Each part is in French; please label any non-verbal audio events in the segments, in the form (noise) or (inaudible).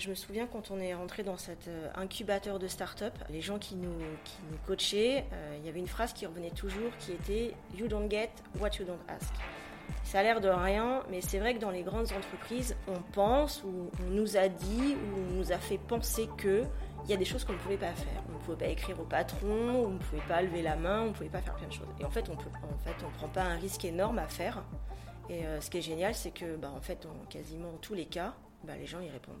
je me souviens quand on est rentré dans cet euh, incubateur de start-up, les gens qui nous, coachaient, euh, il y avait une phrase qui revenait toujours qui était You don't get what you don't ask. Ça a l'air de rien, mais c'est vrai que dans les grandes entreprises, on pense ou on nous a dit ou on nous a fait penser que il y a des choses qu'on ne pouvait pas faire. On ne pouvait pas écrire au patron, on ne pouvait pas lever la main, on ne pouvait pas faire plein de choses. Et en fait, on on prend pas un risque énorme à faire. Et euh, ce qui est génial, c'est que, bah, en fait, en quasiment tous les cas, bah, les gens y répondent.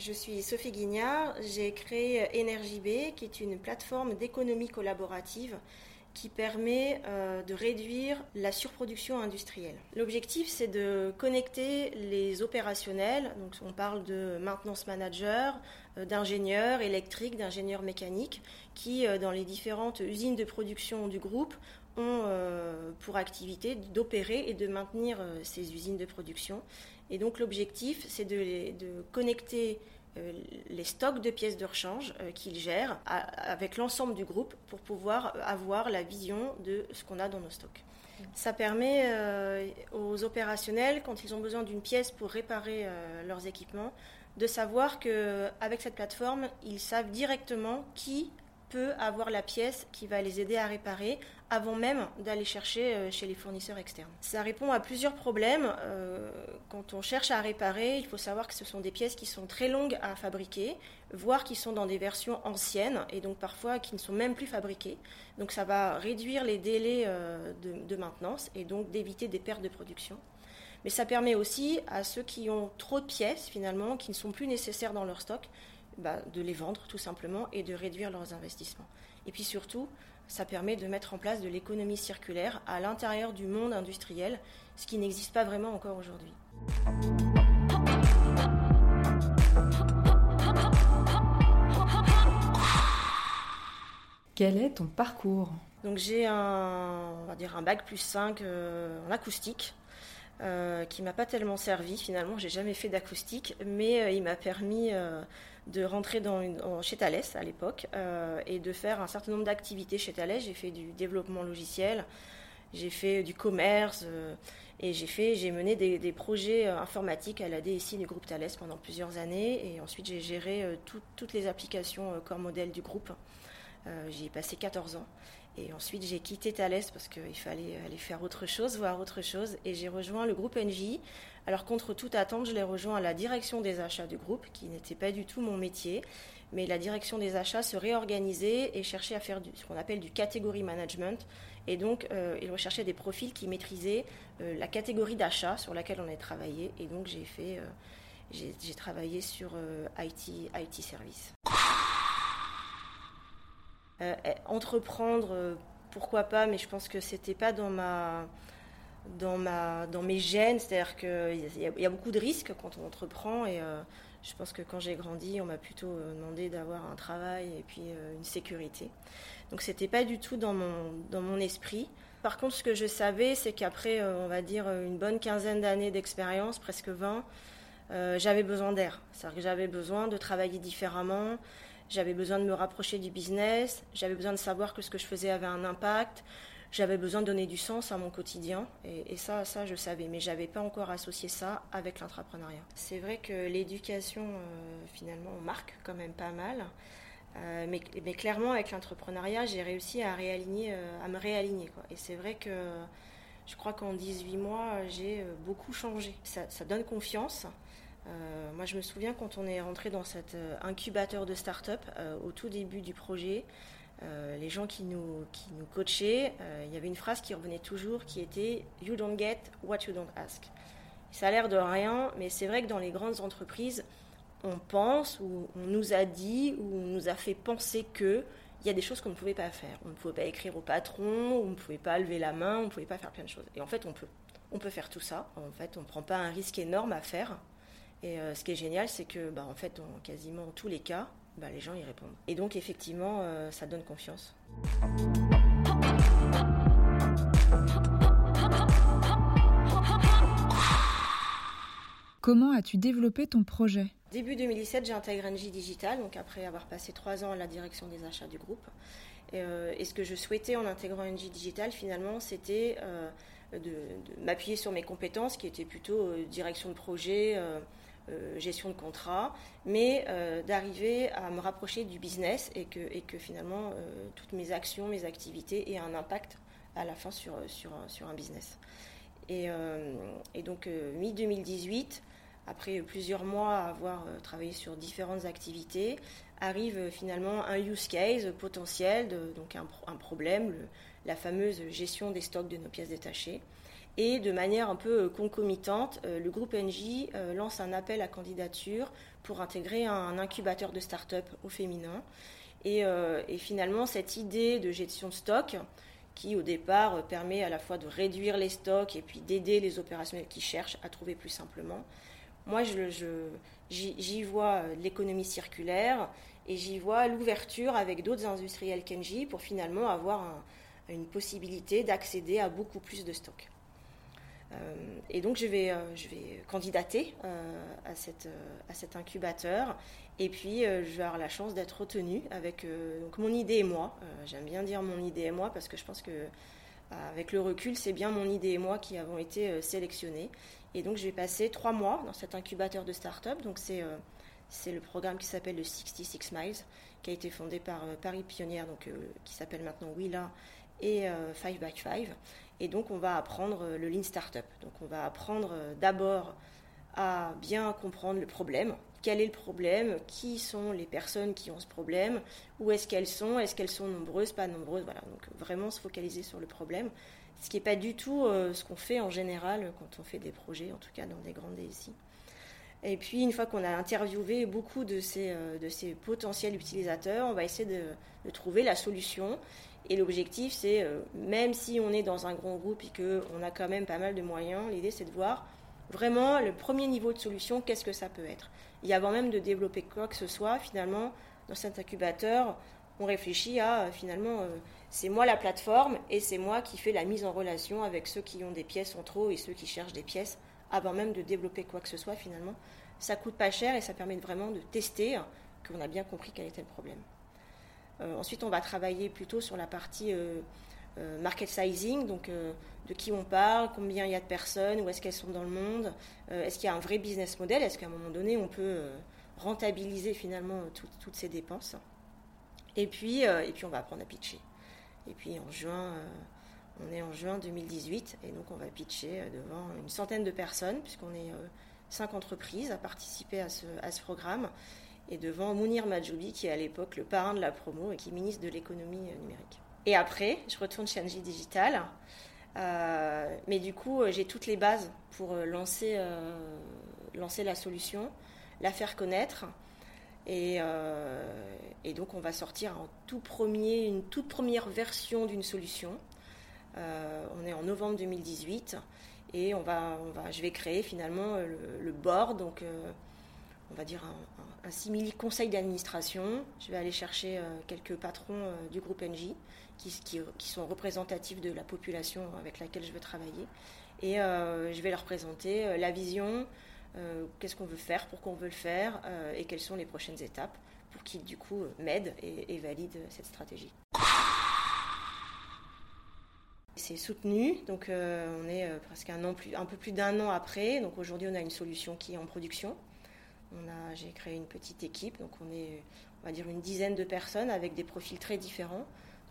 Je suis Sophie Guignard, j'ai créé EnergyB, qui est une plateforme d'économie collaborative qui permet euh, de réduire la surproduction industrielle. L'objectif, c'est de connecter les opérationnels, donc on parle de maintenance manager, euh, d'ingénieurs électriques, d'ingénieurs mécaniques, qui, euh, dans les différentes usines de production du groupe, ont pour activité d'opérer et de maintenir ces usines de production. Et donc l'objectif, c'est de, connecter euh, les stocks de pièces de rechange euh, qu'ils gèrent avec l'ensemble du groupe pour pouvoir avoir la vision de ce qu'on a dans nos stocks. Ça permet euh, aux opérationnels, quand ils ont besoin d'une pièce pour réparer leurs équipements, de savoir qu'avec cette plateforme, ils savent directement qui peut avoir la pièce qui va les aider à réparer avant même d'aller chercher euh, chez les fournisseurs externes. Ça répond à plusieurs problèmes. Euh, quand on cherche à réparer, il faut savoir que ce sont des pièces qui sont très longues à fabriquer, voire qui sont dans des versions anciennes et donc parfois qui ne sont même plus fabriquées. Donc ça va réduire les délais euh, de, maintenance et donc d'éviter des pertes de production. Mais ça permet aussi à ceux qui ont trop de pièces finalement, qui ne sont plus nécessaires dans leur stock, bah, de les vendre tout simplement et de réduire leurs investissements. Et puis surtout, ça permet de mettre en place de l'économie circulaire à l'intérieur du monde industriel, ce qui n'existe pas vraiment encore aujourd'hui. Quel est ton parcours? Donc j'ai un, on va dire un bac plus 5 euh, en acoustique. Euh, qui m'a pas tellement servi finalement, j'ai jamais fait d'acoustique, mais euh, il m'a permis de rentrer dans chez Thales à l'époque euh, et de faire un certain nombre d'activités chez Thales. J'ai fait du développement logiciel, j'ai fait du commerce euh, et j'ai fait, j'ai mené des, projets euh, informatiques à la DSI du groupe Thales pendant plusieurs années et ensuite j'ai géré toutes les applications corps modèle du groupe. J'y ai passé 14 ans. Et ensuite, j'ai quitté Thales parce qu'il fallait aller faire autre chose, voir autre chose. Et j'ai rejoint le groupe NJ. Alors, contre toute attente, je l'ai rejoint à la direction des achats du groupe, qui n'était pas du tout mon métier. Mais la direction des achats se réorganisait et cherchait à faire ce qu'on appelle du category management. Et donc, euh, il recherchait des profils qui maîtrisaient euh, la catégorie d'achat sur laquelle on a travaillé. Et donc, j'ai fait, euh, j'ai travaillé sur IT, IT service. Euh, entreprendre, pourquoi pas, mais je pense que c'était pas dans ma dans, ma, dans mes gènes, c'est-à-dire qu'il y, y, a beaucoup de risques quand on entreprend et euh, je pense que quand j'ai grandi, on m'a plutôt demandé d'avoir un travail et puis une sécurité. Donc c'était pas du tout dans mon, dans mon esprit. Par contre, ce que je savais, c'est qu'après, on va dire, une bonne quinzaine d'années d'expérience, presque 20, j'avais besoin d'air. C'est-à-dire que j'avais besoin de travailler différemment, j'avais besoin de me rapprocher du business, j'avais besoin de savoir que ce que je faisais avait un impact, j'avais besoin de donner du sens à mon quotidien. Et, ça, ça, je savais, mais j'avais pas encore associé ça avec l'entrepreneuriat. C'est vrai que l'éducation, euh, finalement, marque quand même pas mal. Euh, mais, clairement, avec l'entrepreneuriat, j'ai réussi à, euh, me réaligner. Et c'est vrai que je crois qu'en 18 mois, j'ai beaucoup changé. Ça, donne confiance. Moi, je me souviens quand on est rentré dans cet incubateur de start-up au tout début du projet, les gens qui nous, qui nous coachaient, il y avait une phrase qui revenait toujours qui était You don't get what you don't ask. Ça a l'air de rien, mais c'est vrai que dans les grandes entreprises, on pense ou on nous a dit ou on nous a fait penser que il y a des choses qu'on ne pouvait pas faire. On ne pouvait pas écrire au patron, on ne pouvait pas lever la main, on ne pouvait pas faire plein de choses. Et en fait, on peut. on peut faire tout ça. En fait, on ne prend pas un risque énorme à faire. Et ce qui est génial, c'est que, bah, en fait, dans quasiment tous les cas, bah, les gens y répondent. Et donc, effectivement, ça donne confiance. Comment as-tu développé ton projet? Début 2017, j'ai intégré NJ Digital, donc après avoir passé trois ans à la direction des achats du groupe. Et, euh, ce que je souhaitais en intégrant NJ Digital, finalement, c'était euh, de, m'appuyer sur mes compétences, qui étaient plutôt euh, direction de projet, gestion de contrat, mais d'arriver à me rapprocher du business et que, finalement, toutes mes actions, mes activités aient un impact à la fin sur, un business. Et, donc, mi-2018, après plusieurs mois à avoir euh, travaillé sur différentes activités, arrive euh, finalement un use case potentiel, donc un, problème, la fameuse gestion des stocks de nos pièces détachées. Et de manière un peu euh, concomitante, le groupe NJ lance un appel à candidature pour intégrer un incubateur de start-up au féminin. Et, finalement, cette idée de gestion de stock, qui au départ permet à la fois de réduire les stocks et puis d'aider les opérationnels qui cherchent à trouver plus simplement, moi, j'y vois euh, l'économie circulaire et j'y vois l'ouverture avec d'autres industriels Kenji pour finalement avoir une possibilité d'accéder à beaucoup plus de stocks. Euh, et donc je vais, euh, je vais candidater à, cette, à cet incubateur et puis je vais avoir la chance d'être retenue avec donc mon idée et moi. J'aime bien dire mon idée et moi parce que je pense que avec le recul, c'est bien mon idée et moi qui avons été sélectionnés. Et donc, je vais passer trois mois dans cet incubateur de start-up. Donc, c'est euh, c'est le programme qui s'appelle le 66 Miles, qui a été fondé par euh, Paris Pionnière, donc, euh, qui s'appelle maintenant Willa et 5 by 5 Et donc, on va apprendre le Lean Startup. Donc, on va apprendre d'abord à bien comprendre le problème. Quel est le problème? Qui sont les personnes qui ont ce problème? Où est-ce qu'elles sont? Est-ce qu'elles sont nombreuses? Pas nombreuses? Voilà, donc vraiment se focaliser sur le problème ce qui n'est pas du tout euh, ce qu'on fait en général quand on fait des projets, en tout cas dans des grandes DSI. Et puis, une fois qu'on a interviewé beaucoup de ces, euh, de ces potentiels utilisateurs, on va essayer de, trouver la solution. Et l'objectif, c'est, euh, même si on est dans un grand groupe et qu'on a quand même pas mal de moyens, l'idée, c'est de voir vraiment le premier niveau de solution, qu'est-ce que ça peut être. Et avant même de développer quoi que ce soit, finalement, dans cet incubateur, on réfléchit à, finalement, c'est moi la plateforme et c'est moi qui fais la mise en relation avec ceux qui ont des pièces en trop et ceux qui cherchent des pièces avant même de développer quoi que ce soit finalement. Ça coûte pas cher et ça permet vraiment de tester qu'on a bien compris quel était le problème. Euh, ensuite, on va travailler plutôt sur la partie euh, euh, market sizing, donc de qui on parle, combien il y a de personnes, où est-ce qu'elles sont dans le monde, est-ce qu'il y a un vrai business model, est-ce qu'à un moment donné on peut rentabiliser finalement toutes ces dépenses. Et puis, et puis on va apprendre à pitcher. Et puis en juin, on est en juin 2018 et donc on va pitcher devant une centaine de personnes puisqu'on est cinq entreprises à participer à ce, à ce programme et devant Mounir Majoubi qui est à l'époque le parrain de la promo et qui est ministre de l'économie numérique. Et après, je retourne chez Angie Digital. mais du coup, j'ai toutes les bases pour lancer, lancer la solution, la faire connaître euh, et, donc on va sortir en tout premier, une toute première version d'une solution. Euh, on est en novembre 2018 et on va, je vais créer finalement le, board, donc euh, on va dire un, simili conseil d'administration. Je vais aller chercher quelques patrons du groupe NJ qui, sont représentatifs de la population avec laquelle je veux travailler. Et je vais leur présenter la vision, euh, qu'est-ce qu'on veut faire, pourquoi on veut le faire euh, et quelles sont les prochaines étapes pour qu'ils du coup m'aident et, valident cette stratégie. C'est soutenu, donc euh, on est presque un peu plus d'un an après. Donc aujourd'hui, on a une solution qui est en production. J'ai créé une petite équipe, donc on est, on va dire, une dizaine de personnes avec des profils très différents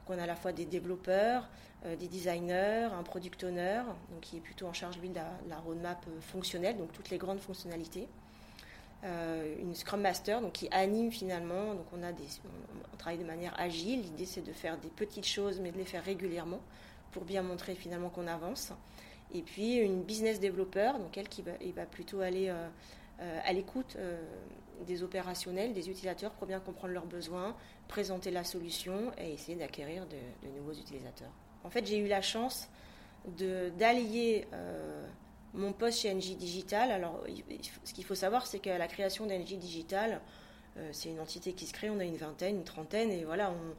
on a à la fois des développeurs, euh, des designers, un product owner, donc qui est plutôt en charge lui de la, roadmap euh, fonctionnelle, donc toutes les grandes fonctionnalités. Euh, une Scrum Master, donc qui anime finalement. Donc on a des, on, travaille de manière agile. L'idée c'est de faire des petites choses, mais de les faire régulièrement pour bien montrer finalement qu'on avance. Et puis une business developer, donc elle qui va plutôt aller à l'écoute des opérationnels, des utilisateurs pour bien comprendre leurs besoins, présenter la solution et essayer d'acquérir de, nouveaux utilisateurs. En fait, j'ai eu la chance d'allier mon poste chez NJ Digital. Alors, ce qu'il faut savoir, c'est qu'à la création d'NJ Digital, c'est une entité qui se crée, on a une vingtaine, une trentaine, et voilà, on,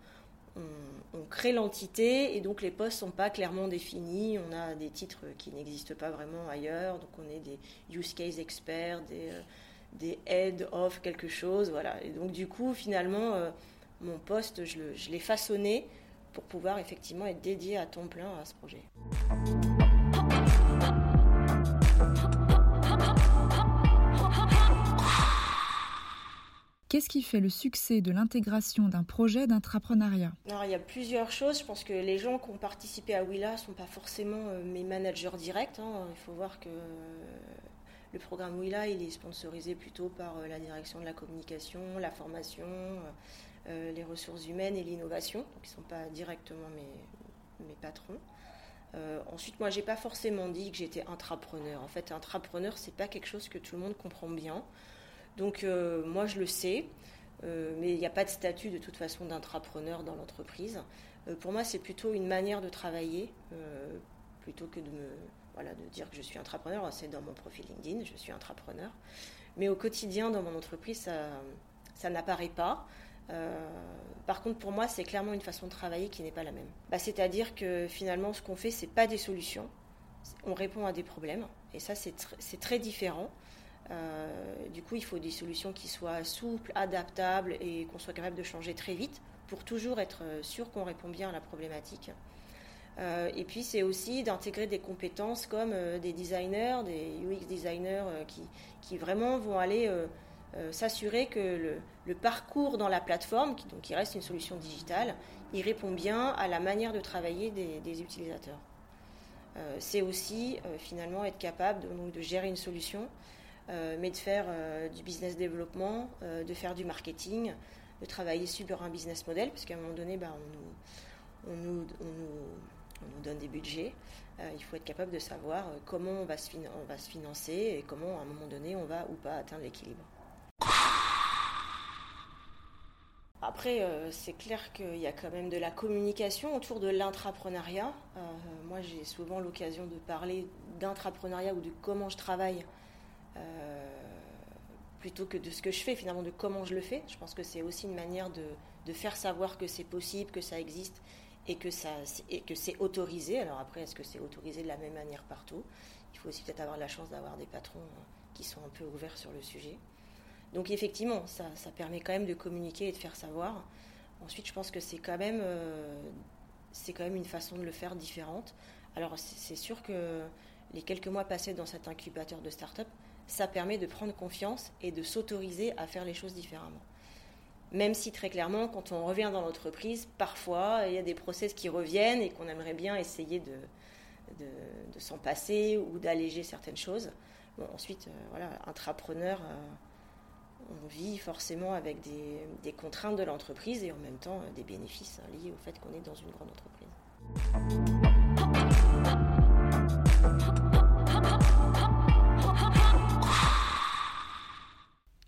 on, crée l'entité, et donc les postes sont pas clairement définis. On a des titres qui n'existent pas vraiment ailleurs, donc on est des use case experts, des, des head of quelque chose, voilà. Et donc, du coup, finalement, mon poste, je l'ai façonné pour pouvoir effectivement être dédié à temps plein à ce projet. Qu'est-ce qui fait le succès de l'intégration d'un projet d'intrapreneuriat il y a plusieurs choses. Je pense que les gens qui ont participé à Willa ne sont pas forcément euh, mes managers directs. Hein. Il faut voir que le programme Willa, il est sponsorisé plutôt par euh, la direction de la communication, la formation, euh, les ressources humaines et l'innovation, qui ne sont pas directement mes, patrons. Euh, ensuite, moi, j'ai pas forcément dit que j'étais intrapreneur. En fait, intrapreneur, c'est pas quelque chose que tout le monde comprend bien. Donc, euh, moi, je le sais, mais il n'y a pas de statut de toute façon d'intrapreneur dans l'entreprise. pour moi, c'est plutôt une manière de travailler, plutôt que de me, voilà, de dire que je suis intrapreneur. C'est dans mon profil LinkedIn, je suis intrapreneur. Mais au quotidien, dans mon entreprise, ça, ça n'apparaît pas. Euh, par contre, pour moi, c'est clairement une façon de travailler qui n'est pas la même. Bah, c'est-à-dire que finalement, ce qu'on fait, c'est pas des solutions. On répond à des problèmes. Et ça, c'est, très différent. Euh, du coup, il faut des solutions qui soient souples, adaptables et qu'on soit capable de changer très vite pour toujours être sûr qu'on répond bien à la problématique. Euh, et puis, c'est aussi d'intégrer des compétences comme des designers, des UX designers qui, vraiment vont aller euh, s'assurer que le, parcours dans la plateforme, qui, donc, qui reste une solution digitale, il répond bien à la manière de travailler des, utilisateurs. Euh, c'est aussi euh, finalement être capable de, gérer une solution, mais de faire du business développement, de faire du marketing, de travailler sur un business model, puisqu'à un moment donné, bah, on, nous, donne des budgets. il faut être capable de savoir comment on va, se financer et comment à un moment donné on va ou pas atteindre l'équilibre. Après, euh, c'est clair qu'il y a quand même de la communication autour de l'intrapreneuriat. Euh, moi, j'ai souvent l'occasion de parler d'intrapreneuriat ou de comment je travaille euh, plutôt que de ce que je fais, finalement, de comment je le fais. Je pense que c'est aussi une manière de, faire savoir que c'est possible, que ça existe et que, ça, c'est autorisé. Alors après, est-ce que c'est autorisé de la même manière partout? Il faut aussi peut-être avoir la chance d'avoir des patrons qui sont un peu ouverts sur le sujet. Donc effectivement, ça, permet quand même de communiquer et de faire savoir. Ensuite, je pense que c'est quand même, euh, c'est quand même une façon de le faire différente. Alors c'est sûr que les quelques mois passés dans cet incubateur de start-up, ça permet de prendre confiance et de s'autoriser à faire les choses différemment. Même si très clairement, quand on revient dans l'entreprise, parfois il y a des process qui reviennent et qu'on aimerait bien essayer de, s'en passer ou d'alléger certaines choses. Ensuite, euh, voilà, intrapreneur. Euh, on vit forcément avec des, contraintes de l'entreprise et en même temps des bénéfices hein, liés au fait qu'on est dans une grande entreprise.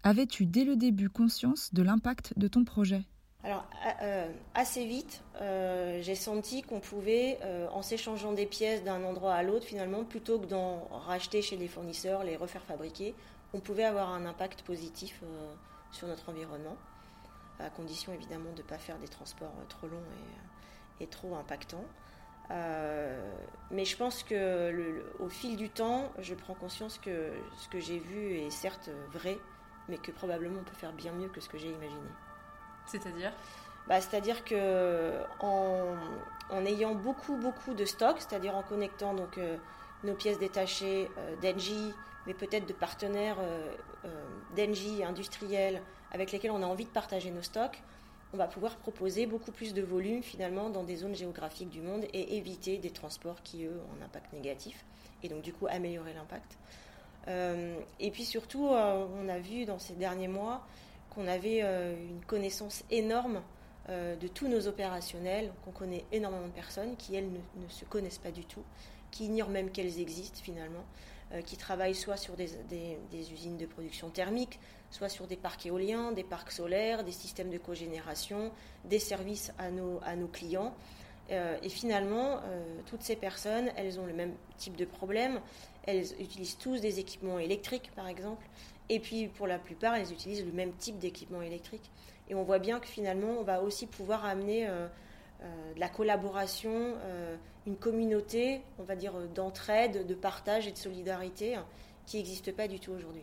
Avais-tu dès le début conscience de l'impact de ton projet? Alors, euh, assez vite, euh, j'ai senti qu'on pouvait, euh, en s'échangeant des pièces d'un endroit à l'autre, finalement, plutôt que d'en racheter chez les fournisseurs, les refaire fabriquer, on pouvait avoir un impact positif sur notre environnement, à condition évidemment de ne pas faire des transports trop longs et, trop impactants. Mais je pense que au fil du temps, je prends conscience que ce que j'ai vu est certes vrai, mais que probablement on peut faire bien mieux que ce que j'ai imaginé. C'est-à-dire? Bah, C'est-à-dire que en, ayant beaucoup beaucoup de stocks, c'est-à-dire en connectant donc nos pièces détachées d'Engie, mais peut-être de partenaires euh, euh, d'Engie industriels avec lesquels on a envie de partager nos stocks, on va pouvoir proposer beaucoup plus de volume finalement dans des zones géographiques du monde et éviter des transports qui, eux, ont un impact négatif et donc du coup améliorer l'impact. Euh, et puis surtout, on a vu dans ces derniers mois qu'on avait une connaissance énorme de tous nos opérationnels, qu'on connaît énormément de personnes qui, elles, ne, se connaissent pas du tout, qui ignorent même qu'elles existent finalement. Euh, qui travaillent soit sur des, usines de production thermique, soit sur des parcs éoliens, des parcs solaires, des systèmes de cogénération, des services à nos clients. et finalement, toutes ces personnes, elles ont le même type de problème. Elles utilisent tous des équipements électriques, par exemple. Et puis, pour la plupart, elles utilisent le même type d'équipement électrique. Et on voit bien que finalement, on va aussi pouvoir amener de la collaboration, une communauté, on va dire, d'entraide, de partage et de solidarité qui n'existe pas du tout aujourd'hui.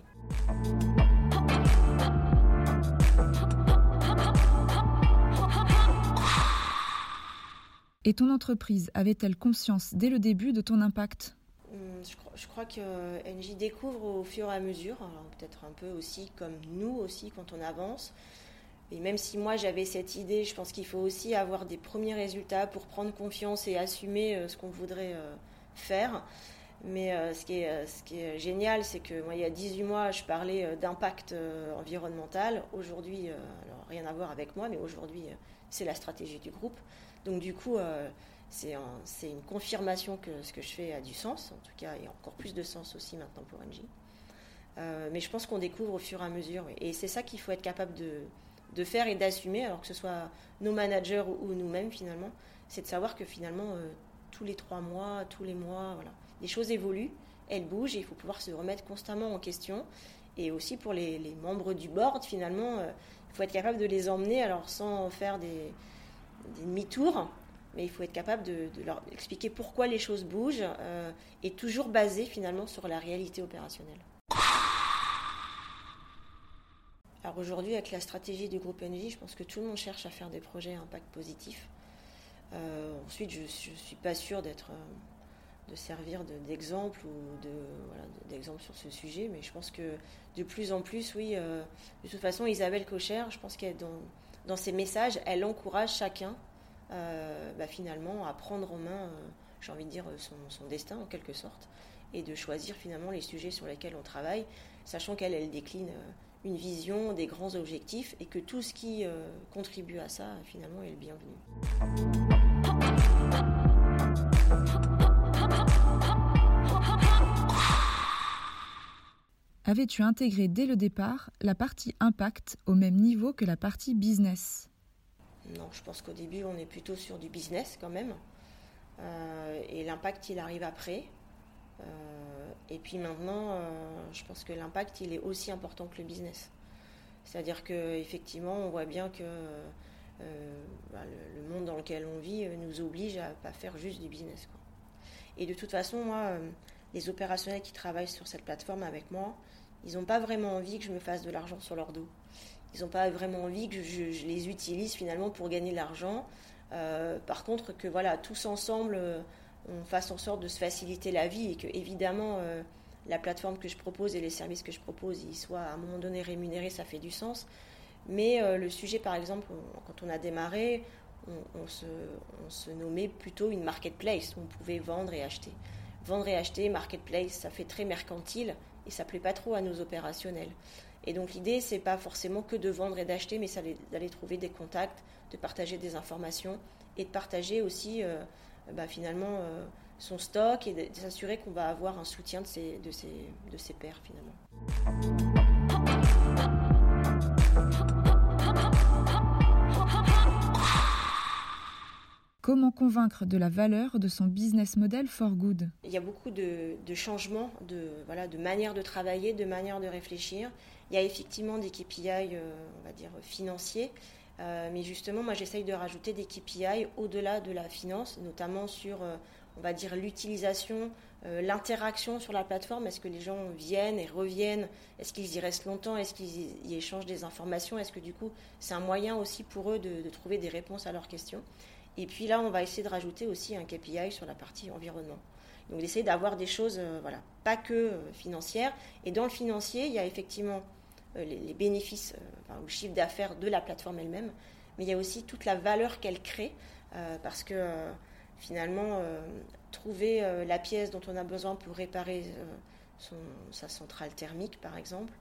Et ton entreprise avait-elle conscience dès le début de ton impact? Je crois, que NJ découvre au fur et à mesure, peut-être un peu aussi comme nous aussi quand on avance. Et même si moi j'avais cette idée, je pense qu'il faut aussi avoir des premiers résultats pour prendre confiance et assumer euh, ce qu'on voudrait euh, faire. Mais euh, ce, qui est, génial, c'est que moi, il y a 18 mois, je parlais d'impact environnemental. Aujourd'hui, rien à voir avec moi, mais aujourd'hui, c'est la stratégie du groupe. Donc du coup, c'est une confirmation que ce que je fais a du sens. En tout cas, a encore plus de sens aussi maintenant pour NJ. mais je pense qu'on découvre au fur et à mesure. Et c'est ça qu'il faut être capable de, de faire et d'assumer, alors que ce soit nos managers ou, nous-mêmes finalement, c'est de savoir que finalement, euh, tous les trois mois, tous les mois, voilà, les choses évoluent, elles bougent et il faut pouvoir se remettre constamment en question. Et aussi pour les, membres du board, finalement, euh, il faut être capable de les emmener, alors sans faire des, demi-tours, mais il faut être capable de, leur expliquer pourquoi les choses bougent euh, et toujours basé finalement sur la réalité opérationnelle. Alors aujourd'hui, avec la stratégie du groupe NJ, je pense que tout le monde cherche à faire des projets à impact positif. Euh, ensuite, je ne suis pas sûre d'être, euh, de servir d'exemple ou de, d'exemple sur ce sujet, mais je pense que de plus en plus, oui, de toute façon, Isabelle Cocher, je pense qu'elle dans ses messages, elle encourage chacun bah, finalement à prendre en main, j'ai envie de dire, son, son, destin en quelque sorte, et de choisir finalement les sujets sur lesquels on travaille, sachant qu'elle, elle décline une vision, des grands objectifs et que tout ce qui euh, contribue à ça, finalement, est le bienvenu. Avais-tu intégré dès le départ la partie impact au même niveau que la partie business? Non, je pense qu'au début, on est plutôt sur du business quand même. Euh, et l'impact, il arrive après. Euh, et puis maintenant, euh, je pense que l'impact, il est aussi important que le business. C'est-à-dire qu'effectivement, on voit bien que bah, le, monde dans lequel on vit nous oblige à pas faire juste du business. Et de toute façon, moi, les opérationnels qui travaillent sur cette plateforme avec moi, ils n'ont pas vraiment envie que je me fasse de l'argent sur leur dos. Ils n'ont pas vraiment envie que je, les utilise finalement pour gagner de l'argent. par contre, que voilà, tous ensemble, on fasse en sorte de se faciliter la vie et que évidemment euh, la plateforme que je propose et les services que je propose ils soient à un moment donné rémunérés, ça fait du sens. Mais euh, le sujet, par exemple, quand on a démarré, on, se, nommait plutôt une marketplace où on pouvait vendre et acheter. Vendre et acheter, marketplace, ça fait très mercantile et ça plaît pas trop à nos opérationnels. Et donc l'idée, c'est pas forcément que de vendre et d'acheter, mais d'aller trouver des contacts, de partager des informations et de partager aussi euh, bah, finalement euh, son stock et de, s'assurer qu'on va avoir un soutien de ses, de ses, de ses pairs finalement. Comment convaincre de la valeur de son business model for good? Il y a beaucoup de, de, changements, de, voilà, de manière de travailler, de manière de réfléchir. Il y a effectivement des KPI, euh, on va dire, financiers, euh, mais justement, moi, j'essaye de rajouter des KPI au-delà de la finance, notamment sur, euh, on va dire, l'utilisation, l'interaction sur la plateforme. Est-ce que les gens viennent et reviennent? Est-ce qu'ils y restent longtemps? Est-ce qu'ils y, échangent des informations? Est-ce que du coup, c'est un moyen aussi pour eux de, trouver des réponses à leurs questions? Et puis là, on va essayer de rajouter aussi un KPI sur la partie environnement. Donc, d'essayer d'avoir des choses, voilà, pas que financières. Et dans le financier, il y a effectivement euh, les, bénéfices euh, ou le chiffre d'affaires de la plateforme elle-même, mais il y a aussi toute la valeur qu'elle crée, euh, parce que finalement, trouver la pièce dont on a besoin pour réparer sa centrale thermique, par exemple,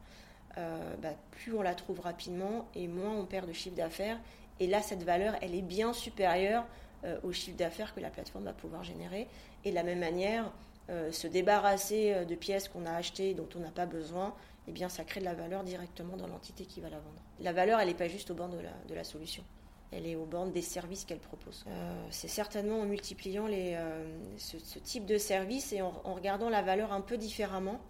bah, plus on la trouve rapidement et moins on perd de chiffre d'affaires. Et là, cette valeur, elle est bien supérieure au chiffre d'affaires que la plateforme va pouvoir générer. Et de la même manière, se débarrasser de pièces qu'on a achetées dont on n'a pas besoin, eh bien, ça crée de la valeur directement dans l'entité qui va la vendre. La valeur, elle n'est pas juste au bord de la, solution. elle est aux bornes des services qu'elle propose. Euh, c'est certainement en multipliant euh, ce, type de services et en, regardant la valeur un peu différemment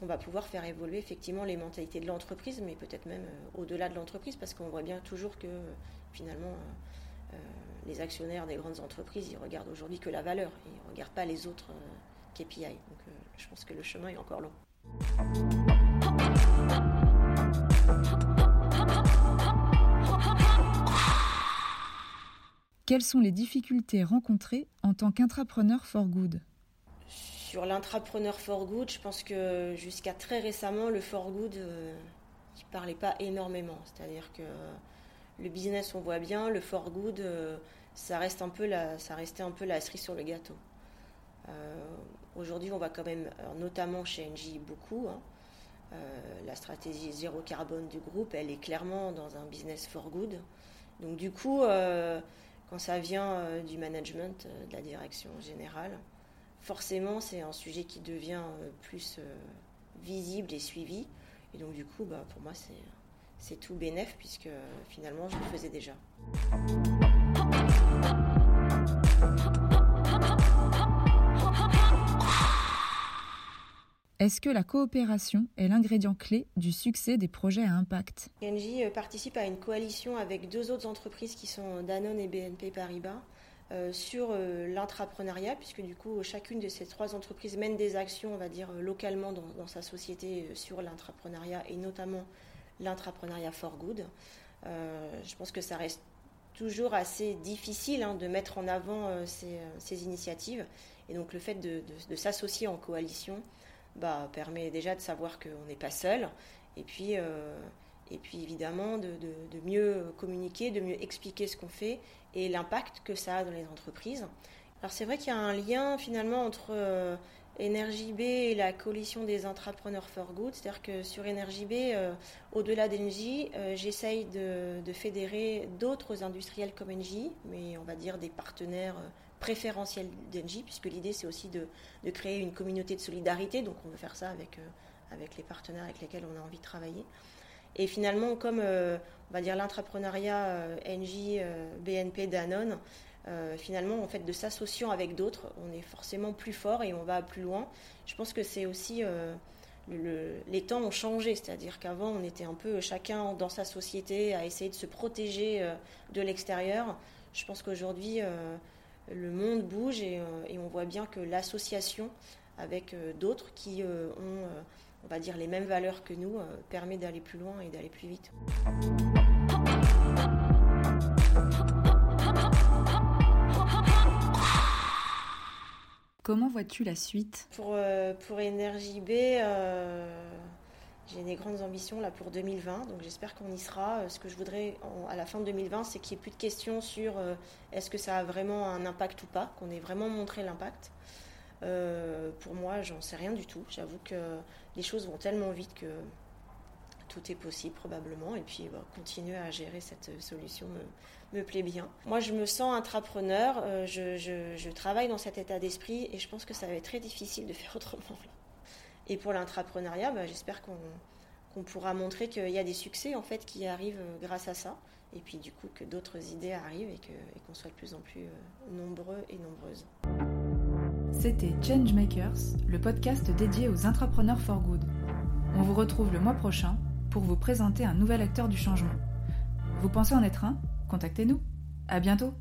qu'on va pouvoir faire évoluer effectivement les mentalités de l'entreprise, mais peut-être même euh, au-delà de l'entreprise, parce qu'on voit bien toujours que finalement les actionnaires des grandes entreprises, ils regardent aujourd'hui que la valeur, ils ne regardent pas les autres KPI. Donc je pense que le chemin est encore long. Quelles sont les difficultés rencontrées en tant qu'intrapreneur for good? Sur l'intrapreneur for good, je pense que jusqu'à très récemment, le for good, euh, il ne parlait pas énormément. C'est-à-dire que le business, on voit bien, le for good, euh, ça, reste un peu la, ça restait un peu la cerise sur le gâteau. Euh, aujourd'hui, on voit quand même, notamment chez NJ, beaucoup. Hein. la stratégie zéro carbone du groupe, elle est clairement dans un business for good. Donc du coup, quand ça vient euh, du management, euh, de la direction générale, forcément c'est un sujet qui devient euh, plus visible et suivi. Et donc du coup, bah, pour moi, c'est tout bénéf puisque finalement, je le faisais déjà. Est-ce que la coopération est l'ingrédient clé du succès des projets à impact? Engie euh, participe à une coalition avec deux autres entreprises qui sont Danone et BNP Paribas euh, sur euh, l'intrapreneuriat, puisque du coup chacune de ces trois entreprises mène des actions, on va dire, localement dans, sa société sur l'intrapreneuriat et notamment l'intrapreneuriat for good. je pense que ça reste toujours assez difficile hein, de mettre en avant ces, initiatives. Et donc le fait de s'associer en coalition, bah, permet déjà de savoir qu'on n'est pas seul. Et puis, euh, et puis évidemment, de, mieux communiquer, de mieux expliquer ce qu'on fait et l'impact que ça a dans les entreprises. Alors c'est vrai qu'il y a un lien finalement entre euh, B et la coalition des entrepreneurs for good. C'est-à-dire que sur Energy B, euh, au-delà d'Engie, euh, j'essaye de, de, fédérer d'autres industriels comme Engie, mais on va dire des partenaires préférentiel d'Engie, puisque l'idée c'est aussi de, créer une communauté de solidarité, donc on veut faire ça avec, euh, avec les partenaires avec lesquels on a envie de travailler. Et finalement, comme euh, on va dire l'intrapreneuriat euh, Engie, BNP, Danone, finalement, en fait, de s'associant avec d'autres, on est forcément plus fort et on va plus loin. Je pense que c'est aussi les temps ont changé, c'est-à-dire qu'avant on était un peu chacun dans sa société à essayer de se protéger de l'extérieur. Je pense qu'aujourd'hui le monde bouge et, euh, on voit bien que l'association avec euh, d'autres qui euh, ont, on va dire, les mêmes valeurs que nous permet d'aller plus loin et d'aller plus vite. Comment vois-tu la suite? Pour, pour Énergie B, j'ai des grandes ambitions là pour 2020, donc j'espère qu'on y sera. Euh, ce que je voudrais à la fin de 2020, c'est qu'il n'y ait plus de questions sur euh, est-ce que ça a vraiment un impact ou pas, qu'on ait vraiment montré l'impact. Euh, pour moi, j'en sais rien du tout. J'avoue que les choses vont tellement vite que tout est possible probablement. Et puis bah, continuer à gérer cette solution me, plaît bien. Moi, je me sens intrapreneur. je, je, travaille dans cet état d'esprit et je pense que ça va être très difficile de faire (laughs) autrement. Et pour l'intrapreneuriat, bah, j'espère qu'on pourra montrer qu'il y a des succès en fait qui arrivent euh, grâce à ça. Et puis du coup que d'autres idées arrivent et qu'on soit de plus en plus euh, nombreux et nombreuses. C'était Changemakers, le podcast dédié aux entrepreneurs for good. On vous retrouve le mois prochain pour vous présenter un nouvel acteur du changement. Vous pensez en être un? Contactez-nous. À bientôt